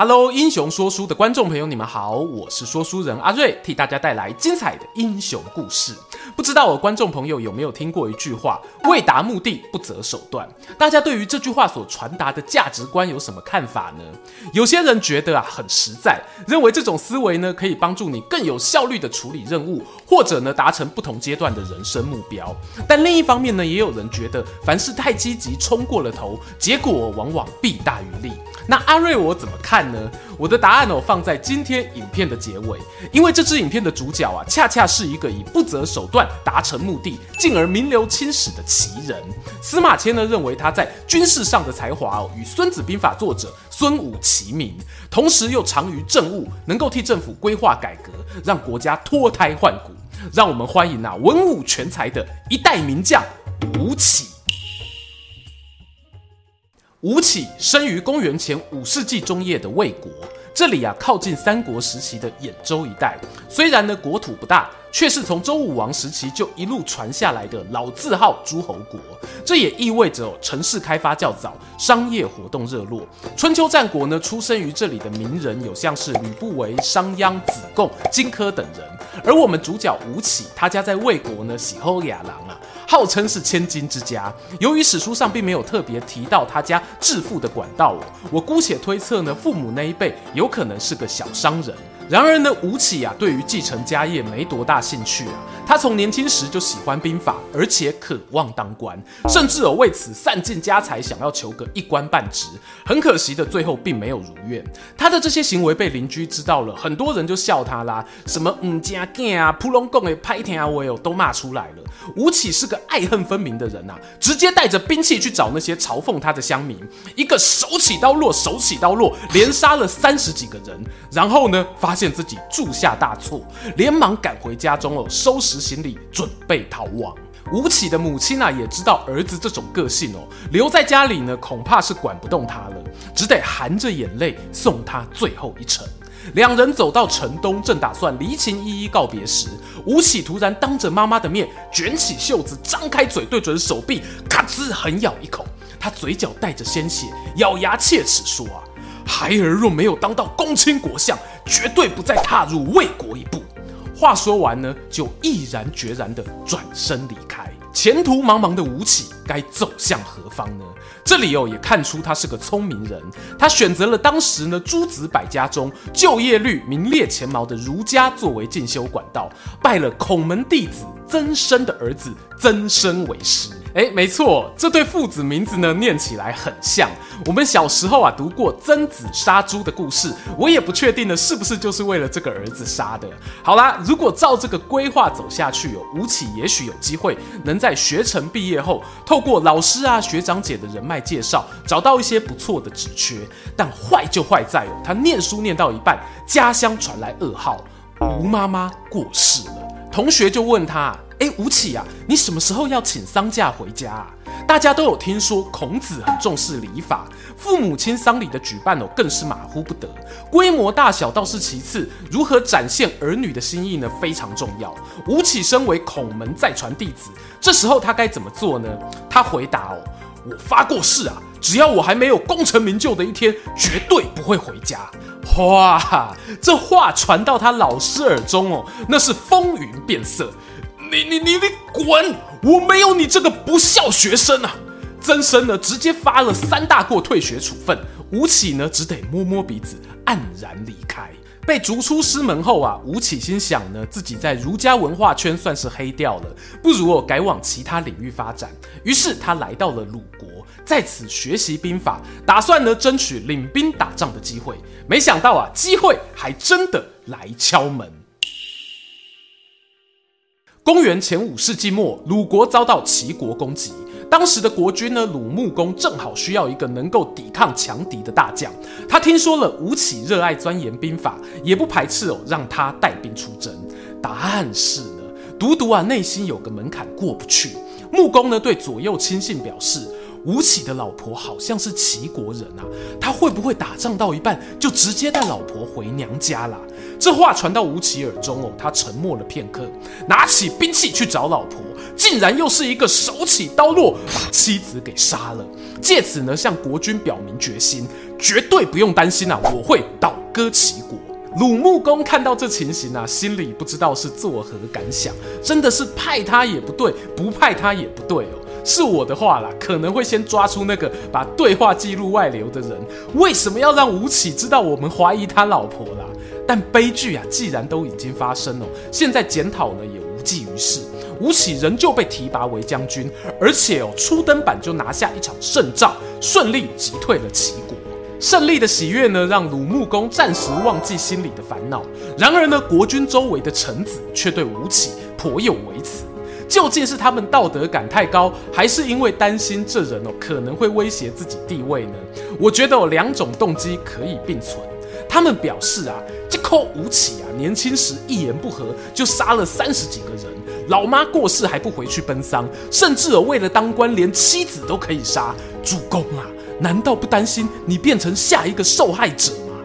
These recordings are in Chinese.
Hello，英雄说书的观众朋友，你们好，我是说书人阿瑞，替大家带来精彩的英雄故事。不知道我观众朋友有没有听过一句话：“为达目的不择手段。”大家对于这句话所传达的价值观有什么看法呢？有些人觉得啊很实在，认为这种思维呢可以帮助你更有效率地处理任务，或者呢达成不同阶段的人生目标。但另一方面呢，也有人觉得凡事太积极，冲过了头，结果往往弊大于利。那阿瑞我怎么看呢？我的答案哦放在今天影片的结尾，因为这支影片的主角啊，恰恰是一个以不择手段达成目的，进而名留青史的奇人。司马迁呢认为他在军事上的才华哦，与《孙子兵法》作者孙武齐名，同时又长于政务，能够替政府规划改革，让国家脱胎换骨。让我们欢迎啊文武全才的一代名将吴起。吴起生于公元前五世纪中叶的魏国，这里啊靠近三国时期的兖州一带。虽然呢国土不大，却是从周武王时期就一路传下来的老字号诸侯国。这也意味着、城市开发较早，商业活动热络。春秋战国呢，出生于这里的名人有像是吕不韦、商鞅、子贡、荆轲等人。而我们主角吴起，他家在魏国呢，喜后雅郎啊。号称是千金之家，由于史书上并没有特别提到他家致富的管道，我姑且推测呢，父母那一辈有可能是个小商人。然而呢，吴起啊，对于继承家业没多大兴趣啊。他从年轻时就喜欢兵法，而且渴望当官，甚至有为此散尽家财，想要求个一官半职。很可惜的，最后并没有如愿。他的这些行为被邻居知道了，很多人就笑他啦，什么唔家囝啊，扑龙贡的拍天啊，我有都骂出来了。吴起是个爱恨分明的人啊，直接带着兵器去找那些嘲讽他的乡民，一个手起刀落，手起刀落，连杀了三十几个人。然后呢，发现自己铸下大错，连忙赶回家中哦，收拾行李准备逃亡。吴起的母亲啊，也知道儿子这种个性哦，留在家里呢，恐怕是管不动他了，只得含着眼泪送他最后一程。两人走到城东，正打算离情依依告别时，吴起突然当着妈妈的面卷起袖子，张开嘴对准手臂，咔吱狠咬一口。他嘴角带着鲜血，咬牙切齿说：“啊，孩儿若没有当到公卿国相，绝对不再踏入魏国一步。”话说完呢，就毅然决然地转身离开。前途茫茫的吴起该走向何方呢？这里哦也看出他是个聪明人，他选择了当时呢诸子百家中就业率名列前茅的儒家作为进修管道，拜了孔门弟子曾生的儿子曾生为师。哎，没错，这对父子名字呢念起来很像。我们小时候啊读过曾子杀猪的故事，我也不确定呢是不是就是为了这个儿子杀的。好啦，如果照这个规划走下去哦，吴起也许有机会能在学成毕业后，透过老师啊学长姐的人脉介绍，找到一些不错的职缺。但坏就坏在哦，他念书念到一半，家乡传来噩耗，吴妈妈过世了。同学就问他。哎，吴起啊，你什么时候要请丧假回家啊？大家都有听说孔子很重视礼法，父母亲丧礼的举办哦，更是马虎不得。规模大小倒是其次，如何展现儿女的心意呢？非常重要。吴起身为孔门再传弟子，这时候他该怎么做呢？他回答哦，我发过誓啊，只要我还没有功成名就的一天，绝对不会回家。哇，这话传到他老师耳中哦，那是风云变色。你你你你滚！我没有你这个不孝学生啊！曾生呢，直接发了三大过退学处分。吴起呢，只得摸摸鼻子，黯然离开。被逐出师门后啊，吴起心想呢，自己在儒家文化圈算是黑掉了，不如我改往其他领域发展。于是他来到了鲁国，在此学习兵法，打算呢争取领兵打仗的机会。没想到啊，机会还真的来敲门。公元前五世纪末，鲁国遭到齐国攻击。当时的国君呢，鲁穆公正好需要一个能够抵抗强敌的大将。他听说了吴起热爱钻研兵法，也不排斥哦，让他带兵出征。但是呢，独独啊内心有个门槛过不去。穆公呢对左右亲信表示：“吴起的老婆好像是齐国人啊，他会不会打仗到一半就直接带老婆回娘家啦？这话传到吴起耳中哦，他沉默了片刻，拿起兵器去找老婆，竟然又是一个手起刀落，把妻子给杀了。借此呢，向国君表明决心，绝对不用担心啊，我会倒戈齐国。鲁穆公看到这情形啊，心里不知道是作何感想，真的是派他也不对，不派他也不对哦。是我的话啦，可能会先抓出那个把对话记录外流的人。为什么要让吴起知道我们怀疑他老婆啦？但悲剧啊，既然都已经发生了，现在检讨呢也无济于事。吴起仍旧被提拔为将军，而且哦，初登板就拿下一场胜仗，顺利击退了齐国。胜利的喜悦呢，让鲁穆公暂时忘记心里的烦恼。然而呢，国君周围的臣子却对吴起颇有微词。究竟是他们道德感太高，还是因为担心这人哦可能会威胁自己地位呢？我觉得有两种动机可以并存。他们表示啊，这寇吴起啊，年轻时一言不合就杀了三十几个人，老妈过世还不回去奔丧，甚至为了当官连妻子都可以杀。主公啊，难道不担心你变成下一个受害者吗？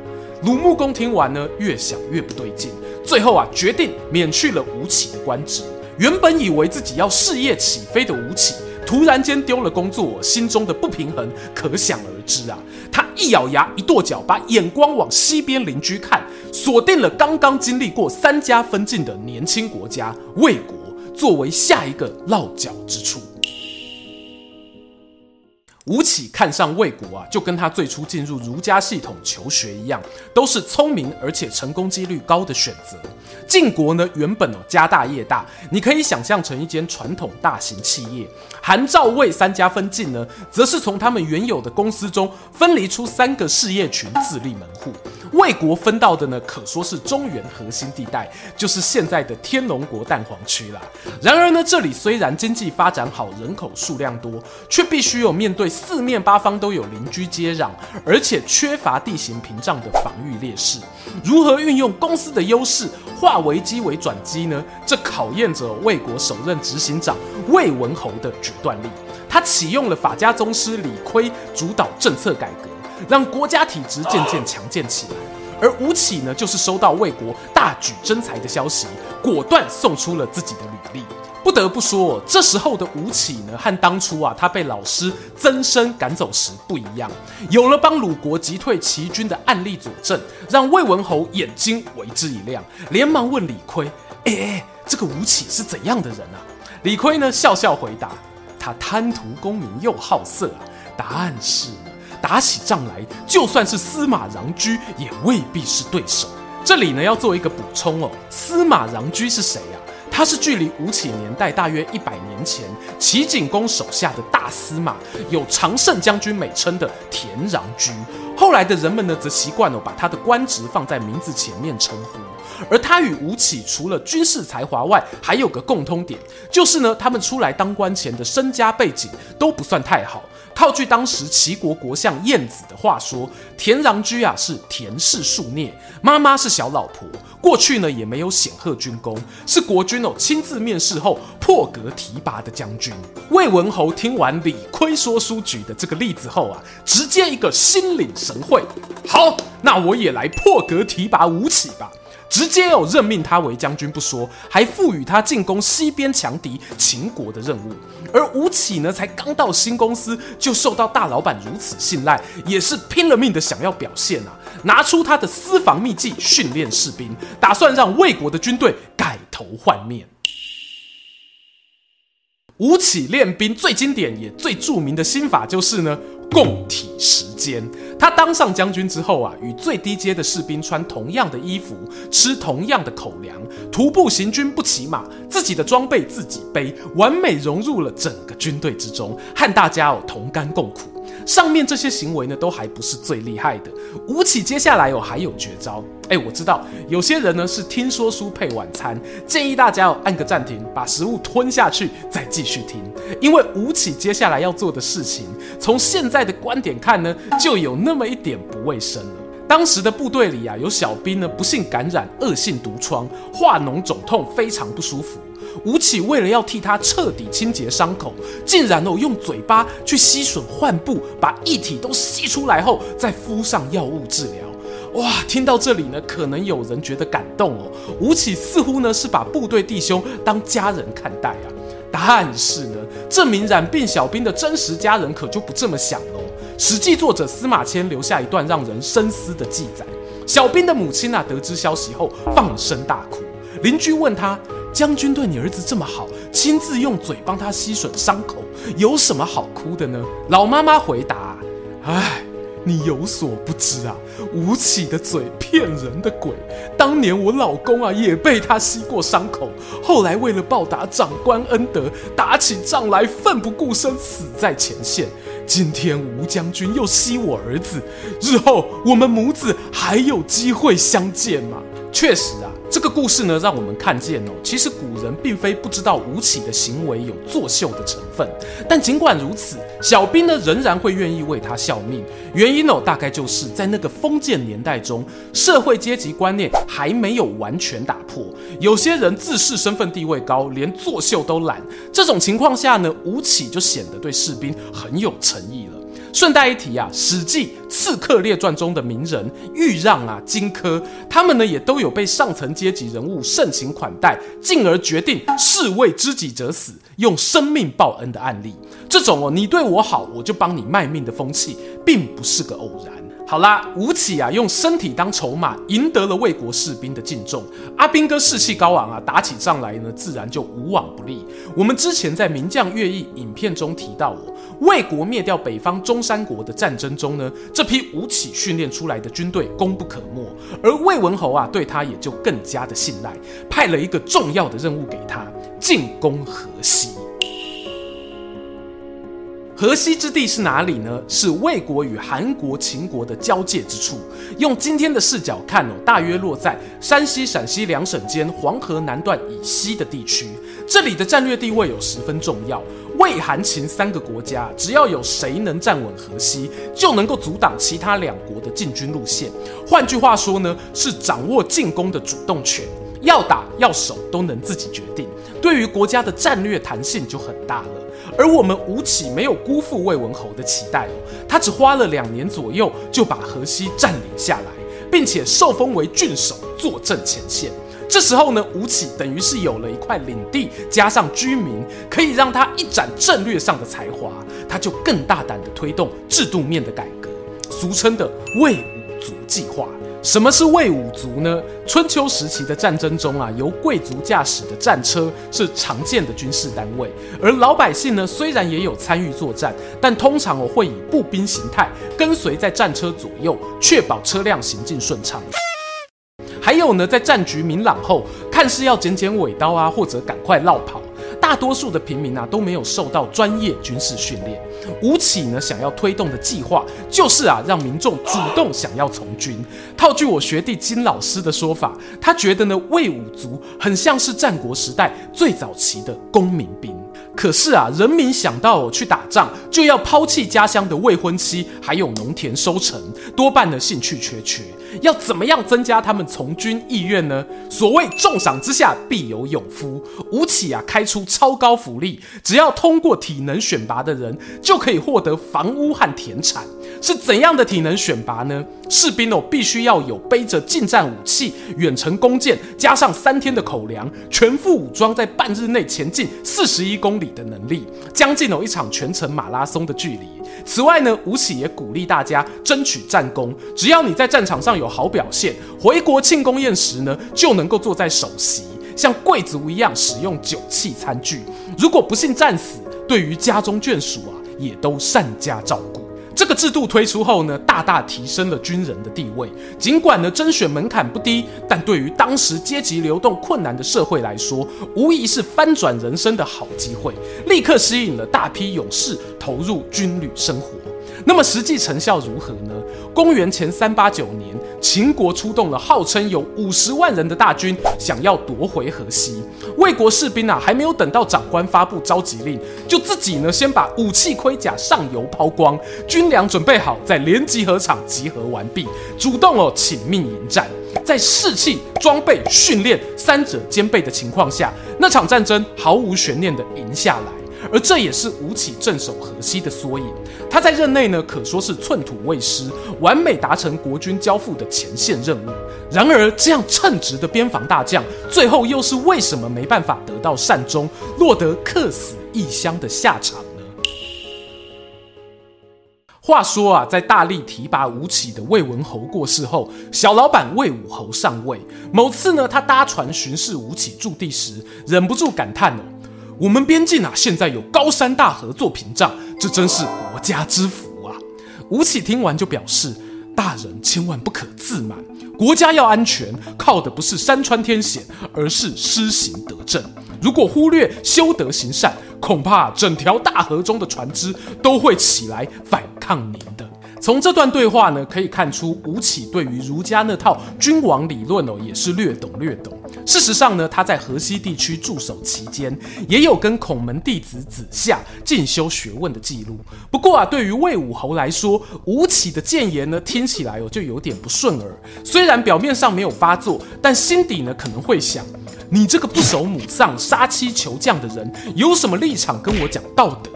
鲁穆公听完呢，越想越不对劲，最后啊决定免去了吴起的官职。原本以为自己要事业起飞的吴起，突然间丢了工作，心中的不平衡可想而知啊！他一咬牙，一跺脚，把眼光往西边邻居看，锁定了刚刚经历过三家分晋的年轻国家魏国，作为下一个落脚之处。吴起看上魏国啊，就跟他最初进入儒家系统求学一样，都是聪明而且成功几率高的选择。晋国呢，原本哦家大业大，你可以想象成一间传统大型企业。韩赵魏三家分晋呢，则是从他们原有的公司中分离出三个事业群，自立门户。魏国分到的呢，可说是中原核心地带，就是现在的天龙国蛋黄区啦。然而呢，这里虽然经济发展好，人口数量多，却必须有面对四面八方都有邻居接壤，而且缺乏地形屏障的防御劣势。如何运用公司的优势，化危机为转机呢？这考验着魏国首任执行长魏文侯的决断力。他启用了法家宗师李悝，主导政策改革。让国家体制渐渐强健起来，而吴起呢，就是收到魏国大举征才的消息，果断送出了自己的履历。不得不说，这时候的吴起呢，和当初啊他被老师曾参赶走时不一样，有了帮鲁国击退齐军的案例佐证，让魏文侯眼睛为之一亮，连忙问李悝：“哎哎，这个吴起是怎样的人啊？”李悝呢笑笑回答：“他贪图功名又好色啊。”答案是。打起仗来，就算是司马穰苴也未必是对手。这里呢，要做一个补充哦。司马穰苴是谁？他是距离吴起年代大约一百年前，齐景公手下的大司马，有常胜将军美称的田穰苴。后来的人们呢，则习惯了把他的官职放在名字前面称呼。而他与吴起除了军事才华外，还有个共通点，就是呢，他们出来当官前的身家背景都不算太好。套句当时齐国国相晏子的话说，田穰苴啊是田氏庶孽，妈妈是小老婆，过去呢也没有显赫军功，是国君哦亲自面试后破格提拔的将军。魏文侯听完李悝说书举的这个例子后啊，直接一个心领神会，好，那我也来破格提拔吴起吧。直接有任命他为将军不说，还赋予他进攻西边强敌秦国的任务。而吴起呢，才刚到新公司就受到大老板如此信赖，也是拼了命的想要表现啊，拿出他的私房秘技训练士兵，打算让魏国的军队改头换面。吴起练兵最经典也最著名的心法就是呢。共体时间。他当上将军之后啊，与最低阶的士兵穿同样的衣服，吃同样的口粮，徒步行军不骑马，自己的装备自己背，完美融入了整个军队之中，和大家哦同甘共苦。上面这些行为呢，都还不是最厉害的。吴起接下来哦还有绝招。哎，我知道有些人呢是听说书配晚餐，建议大家哦按个暂停，把食物吞下去再继续听。因为吴起接下来要做的事情，从现在的观点看呢，就有那么一点不卫生了。当时的部队里啊，有小兵呢不幸感染恶性毒疮，化脓肿痛，非常不舒服。吴起为了要替他彻底清洁伤口，竟然哦用嘴巴去吸吮患部，把液体都吸出来后，再敷上药物治疗。哇，听到这里呢，可能有人觉得感动哦。吴起似乎呢是把部队弟兄当家人看待啊，但是呢，这名染病小兵的真实家人可就不这么想喽。《史记》作者司马迁留下一段让人深思的记载：小兵的母亲啊，得知消息后放声大哭。邻居问他：“将军对你儿子这么好，亲自用嘴帮他吸吮伤口，有什么好哭的呢？”老妈妈回答：“唉。”你有所不知啊，吴起的嘴骗人的鬼。当年我老公啊也被他吸过伤口，后来为了报答长官恩德，打起仗来奋不顾身，死在前线。今天吴将军又吸我儿子，日后我们母子还有机会相见吗？确实啊。这个故事呢，让我们看见哦，其实古人并非不知道吴起的行为有作秀的成分，但尽管如此，小兵呢仍然会愿意为他效命。原因哦，大概就是在那个封建年代中，社会阶级观念还没有完全打破，有些人自视身份地位高，连作秀都懒。这种情况下呢，吴起就显得对士兵很有诚意了。顺带一提啊，《史记·刺客列传》中的名人豫让啊、荆轲，他们呢也都有被上层阶级人物盛情款待，进而决定士为知己者死，用生命报恩的案例。这种哦，你对我好，我就帮你卖命的风气，并不是个偶然。好啦，吴起啊，用身体当筹码，赢得了魏国士兵的敬重。阿兵哥士气高昂啊，打起仗来呢，自然就无往不利。我们之前在名将乐毅影片中提到，哦，魏国灭掉北方中山国的战争中呢，这批吴起训练出来的军队功不可没，而魏文侯啊，对他也就更加的信赖，派了一个重要的任务给他，进攻河西。河西之地是哪里呢？是魏国与韩国、秦国的交界之处。用今天的视角看哦，大约落在山西、陕西两省间黄河南段以西的地区。这里的战略地位有十分重要。魏、韩、秦三个国家，只要有谁能站稳河西，就能够阻挡其他两国的进军路线。换句话说呢，是掌握进攻的主动权，要打要守都能自己决定。对于国家的战略弹性就很大了。而我们吴起没有辜负魏文侯的期待，他只花了两年左右就把河西占领下来，并且受封为郡守，坐镇前线。这时候呢，吴起等于是有了一块领地，加上居民，可以让他一展战略上的才华，他就更大胆地推动制度面的改革，俗称的魏武卒计划。什么是魏武卒呢？春秋时期的战争中啊，由贵族驾驶的战车是常见的军事单位，而老百姓呢，虽然也有参与作战，但通常我会以步兵形态跟随在战车左右，确保车辆行进顺畅。还有呢，在战局明朗后，看似要剪剪尾刀啊，或者赶快落跑。大多数的平民啊都没有受到专业军事训练。吴起呢想要推动的计划就是啊让民众主动想要从军。套句我学弟金老师的说法，他觉得呢魏武卒很像是战国时代最早期的公民兵。可是啊，人民想到去打仗就要抛弃家乡的未婚妻，还有农田收成，多半的兴趣缺缺。要怎么样增加他们从军意愿呢？所谓重赏之下必有勇夫，吴起啊开出超高福利，只要通过体能选拔的人就可以获得房屋和田产。是怎样的体能选拔呢？士兵哦必须要有背着近战武器、远程弓箭，加上三天的口粮，全副武装，在半日内前进四十一公里的能力，将近有一场全程马拉松的距离。此外呢，吴起也鼓励大家争取战功，只要你在战场上有好表现，回国庆功宴时呢，就能够坐在首席，像贵族一样使用酒器餐具。如果不幸战死，对于家中眷属啊，也都善加照顾。这个制度推出后呢，大大提升了军人的地位。尽管呢，甄选门槛不低，但对于当时阶级流动困难的社会来说，无疑是翻转人生的好机会，立刻吸引了大批勇士投入军旅生活。那么实际成效如何呢？公元前三八九年，秦国出动了号称有五十万人的大军，想要夺回河西。魏国士兵啊，还没有等到长官发布召集令，就自己呢先把武器盔甲上游抛光，军粮准备好，在连集合场集合完毕，主动哦请命迎战。在士气、装备、训练三者兼备的情况下，那场战争毫无悬念地赢下来。而这也是吴起镇守河西的缩影。他在任内呢，可说是寸土未失，完美达成国军交付的前线任务。然而，这样称职的边防大将，最后又是为什么没办法得到善终，落得客死异乡的下场呢？话说啊，在大力提拔吴起的魏文侯过世后，小老板魏武侯上位。某次呢，他搭船巡视吴起驻地时，忍不住感叹哦。我们边境啊，现在有高山大河做屏障，这真是国家之福啊！吴起听完就表示：“大人千万不可自满，国家要安全，靠的不是山川天险，而是施行德政。如果忽略修德行善，恐怕整条大河中的船只都会起来反抗您。”从这段对话呢，可以看出吴起对于儒家那套君王理论哦，也是略懂略懂。事实上呢，他在河西地区驻守期间，也有跟孔门弟子子夏进修学问的记录。不过啊，对于魏武侯来说，吴起的谏言呢，听起来哦就有点不顺耳。虽然表面上没有发作，但心底呢可能会想：你这个不守母丧、杀妻求将的人，有什么立场跟我讲道德？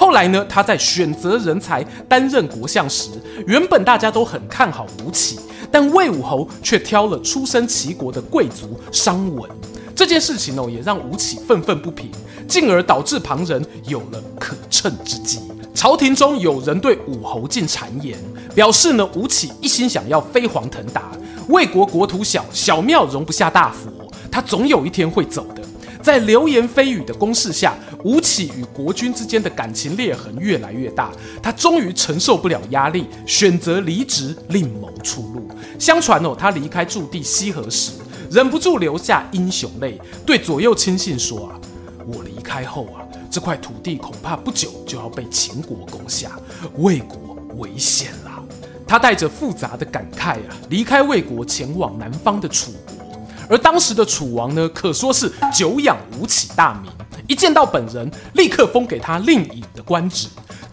后来呢，他在选择人才担任国相时，原本大家都很看好吴起，但魏武侯却挑了出身齐国的贵族商文。这件事情呢，也让吴起愤愤不平，进而导致旁人有了可乘之机。朝廷中有人对武侯进谗言，表示呢，吴起一心想要飞黄腾达，魏国国土小，小庙容不下大佛，他总有一天会走。在流言蜚语的攻势下，吴起与国君之间的感情裂痕越来越大。他终于承受不了压力，选择离职，另谋出路。相传哦，他离开驻地西河时，忍不住流下英雄泪，对左右亲信说：“啊，我离开后啊，这块土地恐怕不久就要被秦国攻下，魏国危险了。”他带着复杂的感慨啊，离开魏国，前往南方的楚国。而当时的楚王呢，可说是久仰吴起大名，一见到本人，立刻封给他令尹的官职，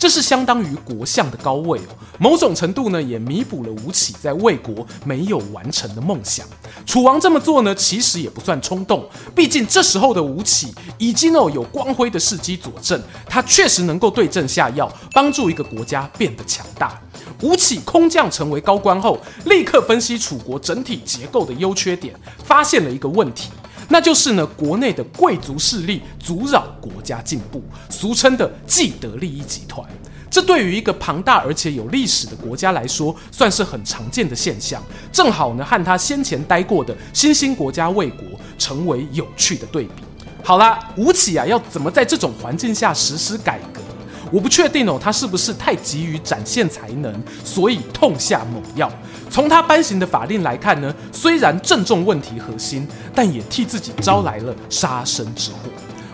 这是相当于国相的高位哦。某种程度呢，也弥补了吴起在魏国没有完成的梦想。楚王这么做呢，其实也不算冲动，毕竟这时候的吴起已经哦有光辉的事迹佐证，他确实能够对症下药，帮助一个国家变得强大。吴起空降成为高官后，立刻分析楚国整体结构的优缺点，发现了一个问题，那就是呢，国内的贵族势力阻扰国家进步，俗称的既得利益集团。这对于一个庞大而且有历史的国家来说，算是很常见的现象。正好呢，和他先前待过的新兴国家魏国成为有趣的对比。好啦，吴起啊，要怎么在这种环境下实施改革？我不确定哦，他是不是太急于展现才能，所以痛下猛药。从他颁行的法令来看呢，虽然正中问题核心，但也替自己招来了杀身之祸。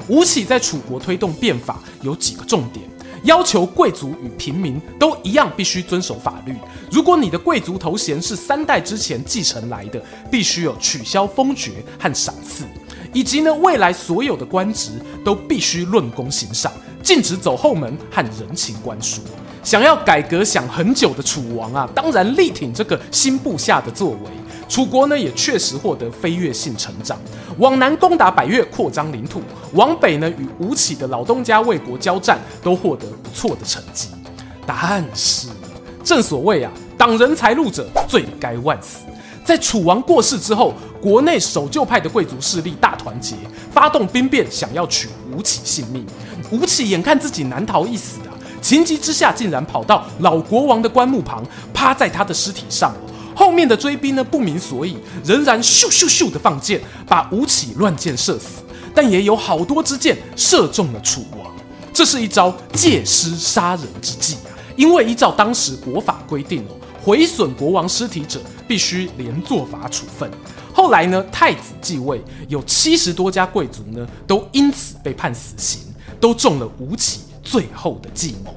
吴起在楚国推动变法有几个重点，要求贵族与平民都一样必须遵守法律。如果你的贵族头衔是三代之前继承来的，必须有取消封爵和赏赐，以及呢，未来所有的官职都必须论功行赏。禁止走后门和人情关疏。想要改革想很久的楚王啊，当然力挺这个新部下的作为。楚国呢，也确实获得飞跃性成长，往南攻打百越，扩张领土；往北呢，与吴起的老东家魏国交战，都获得不错的成绩。但是，正所谓啊，挡人财路者，罪该万死。在楚王过世之后，国内守旧派的贵族势力大团结，发动兵变，想要取吴起性命。吴起眼看自己难逃一死啊，情急之下竟然跑到老国王的棺木旁，趴在他的尸体上。后面的追兵呢，不明所以，仍然咻咻咻的放箭，把吴起乱箭射死。但也有好多支箭射中了楚王，这是一招借尸杀人之计啊！因为依照当时国法规定哦。毁损国王尸体者，必须连坐法处分。后来呢，太子继位，有七十多家贵族呢，都因此被判死刑，都中了吴起最后的计谋。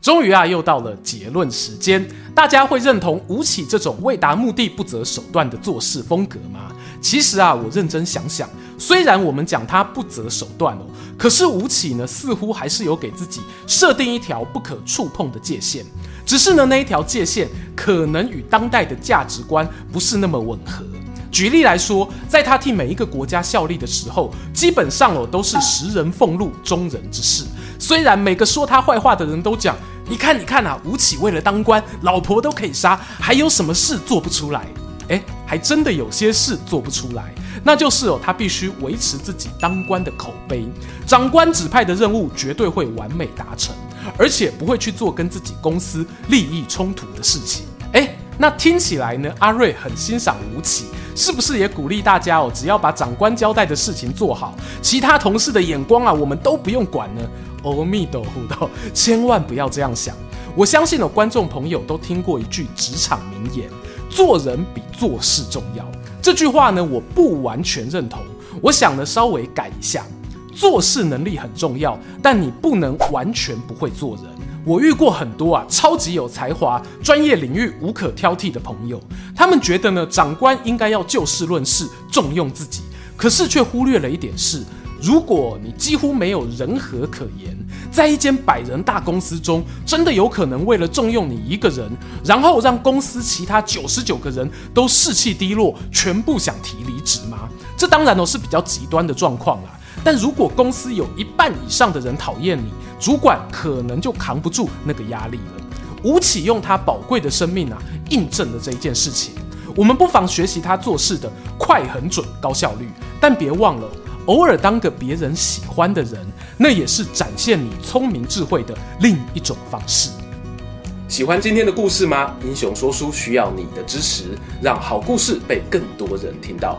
终于啊，又到了结论时间，大家会认同吴起这种为达目的不择手段的做事风格吗？其实啊，我认真想想，虽然我们讲他不择手段哦。可是吴起呢，似乎还是有给自己设定一条不可触碰的界限，只是呢，那一条界限可能与当代的价值观不是那么吻合。举例来说，在他替每一个国家效力的时候，基本上哦都是食人俸禄、忠人之事。虽然每个说他坏话的人都讲，你看你看啊，吴起为了当官，老婆都可以杀，还有什么事做不出来？诶，还真的有些事做不出来，那就是哦，他必须维持自己当官的口碑，长官指派的任务绝对会完美达成，而且不会去做跟自己公司利益冲突的事情。诶，那听起来呢，阿瑞很欣赏吴起。是不是也鼓励大家哦？只要把长官交代的事情做好，其他同事的眼光啊，我们都不用管呢？阿弥陀佛，千万不要这样想。我相信哦，观众朋友都听过一句职场名言：“做人比做事重要。”这句话呢，我不完全认同。我想呢，稍微改一下：做事能力很重要，但你不能完全不会做人。我遇过很多啊，超级有才华、专业领域无可挑剔的朋友。他们觉得呢，长官应该要就事论事，重用自己，可是却忽略了一点是：如果你几乎没有人和可言，在一间百人大公司中，真的有可能为了重用你一个人，然后让公司其他九十九个人都士气低落，全部想提离职吗？这当然哦是比较极端的状况啦。但如果公司有一半以上的人讨厌你，主管可能就扛不住那个压力了。吴起用他宝贵的生命啊，印证了这一件事情。我们不妨学习他做事的快、狠准、高效率。但别忘了，偶尔当个别人喜欢的人，那也是展现你聪明智慧的另一种方式。喜欢今天的故事吗？英雄说书需要你的支持，让好故事被更多人听到。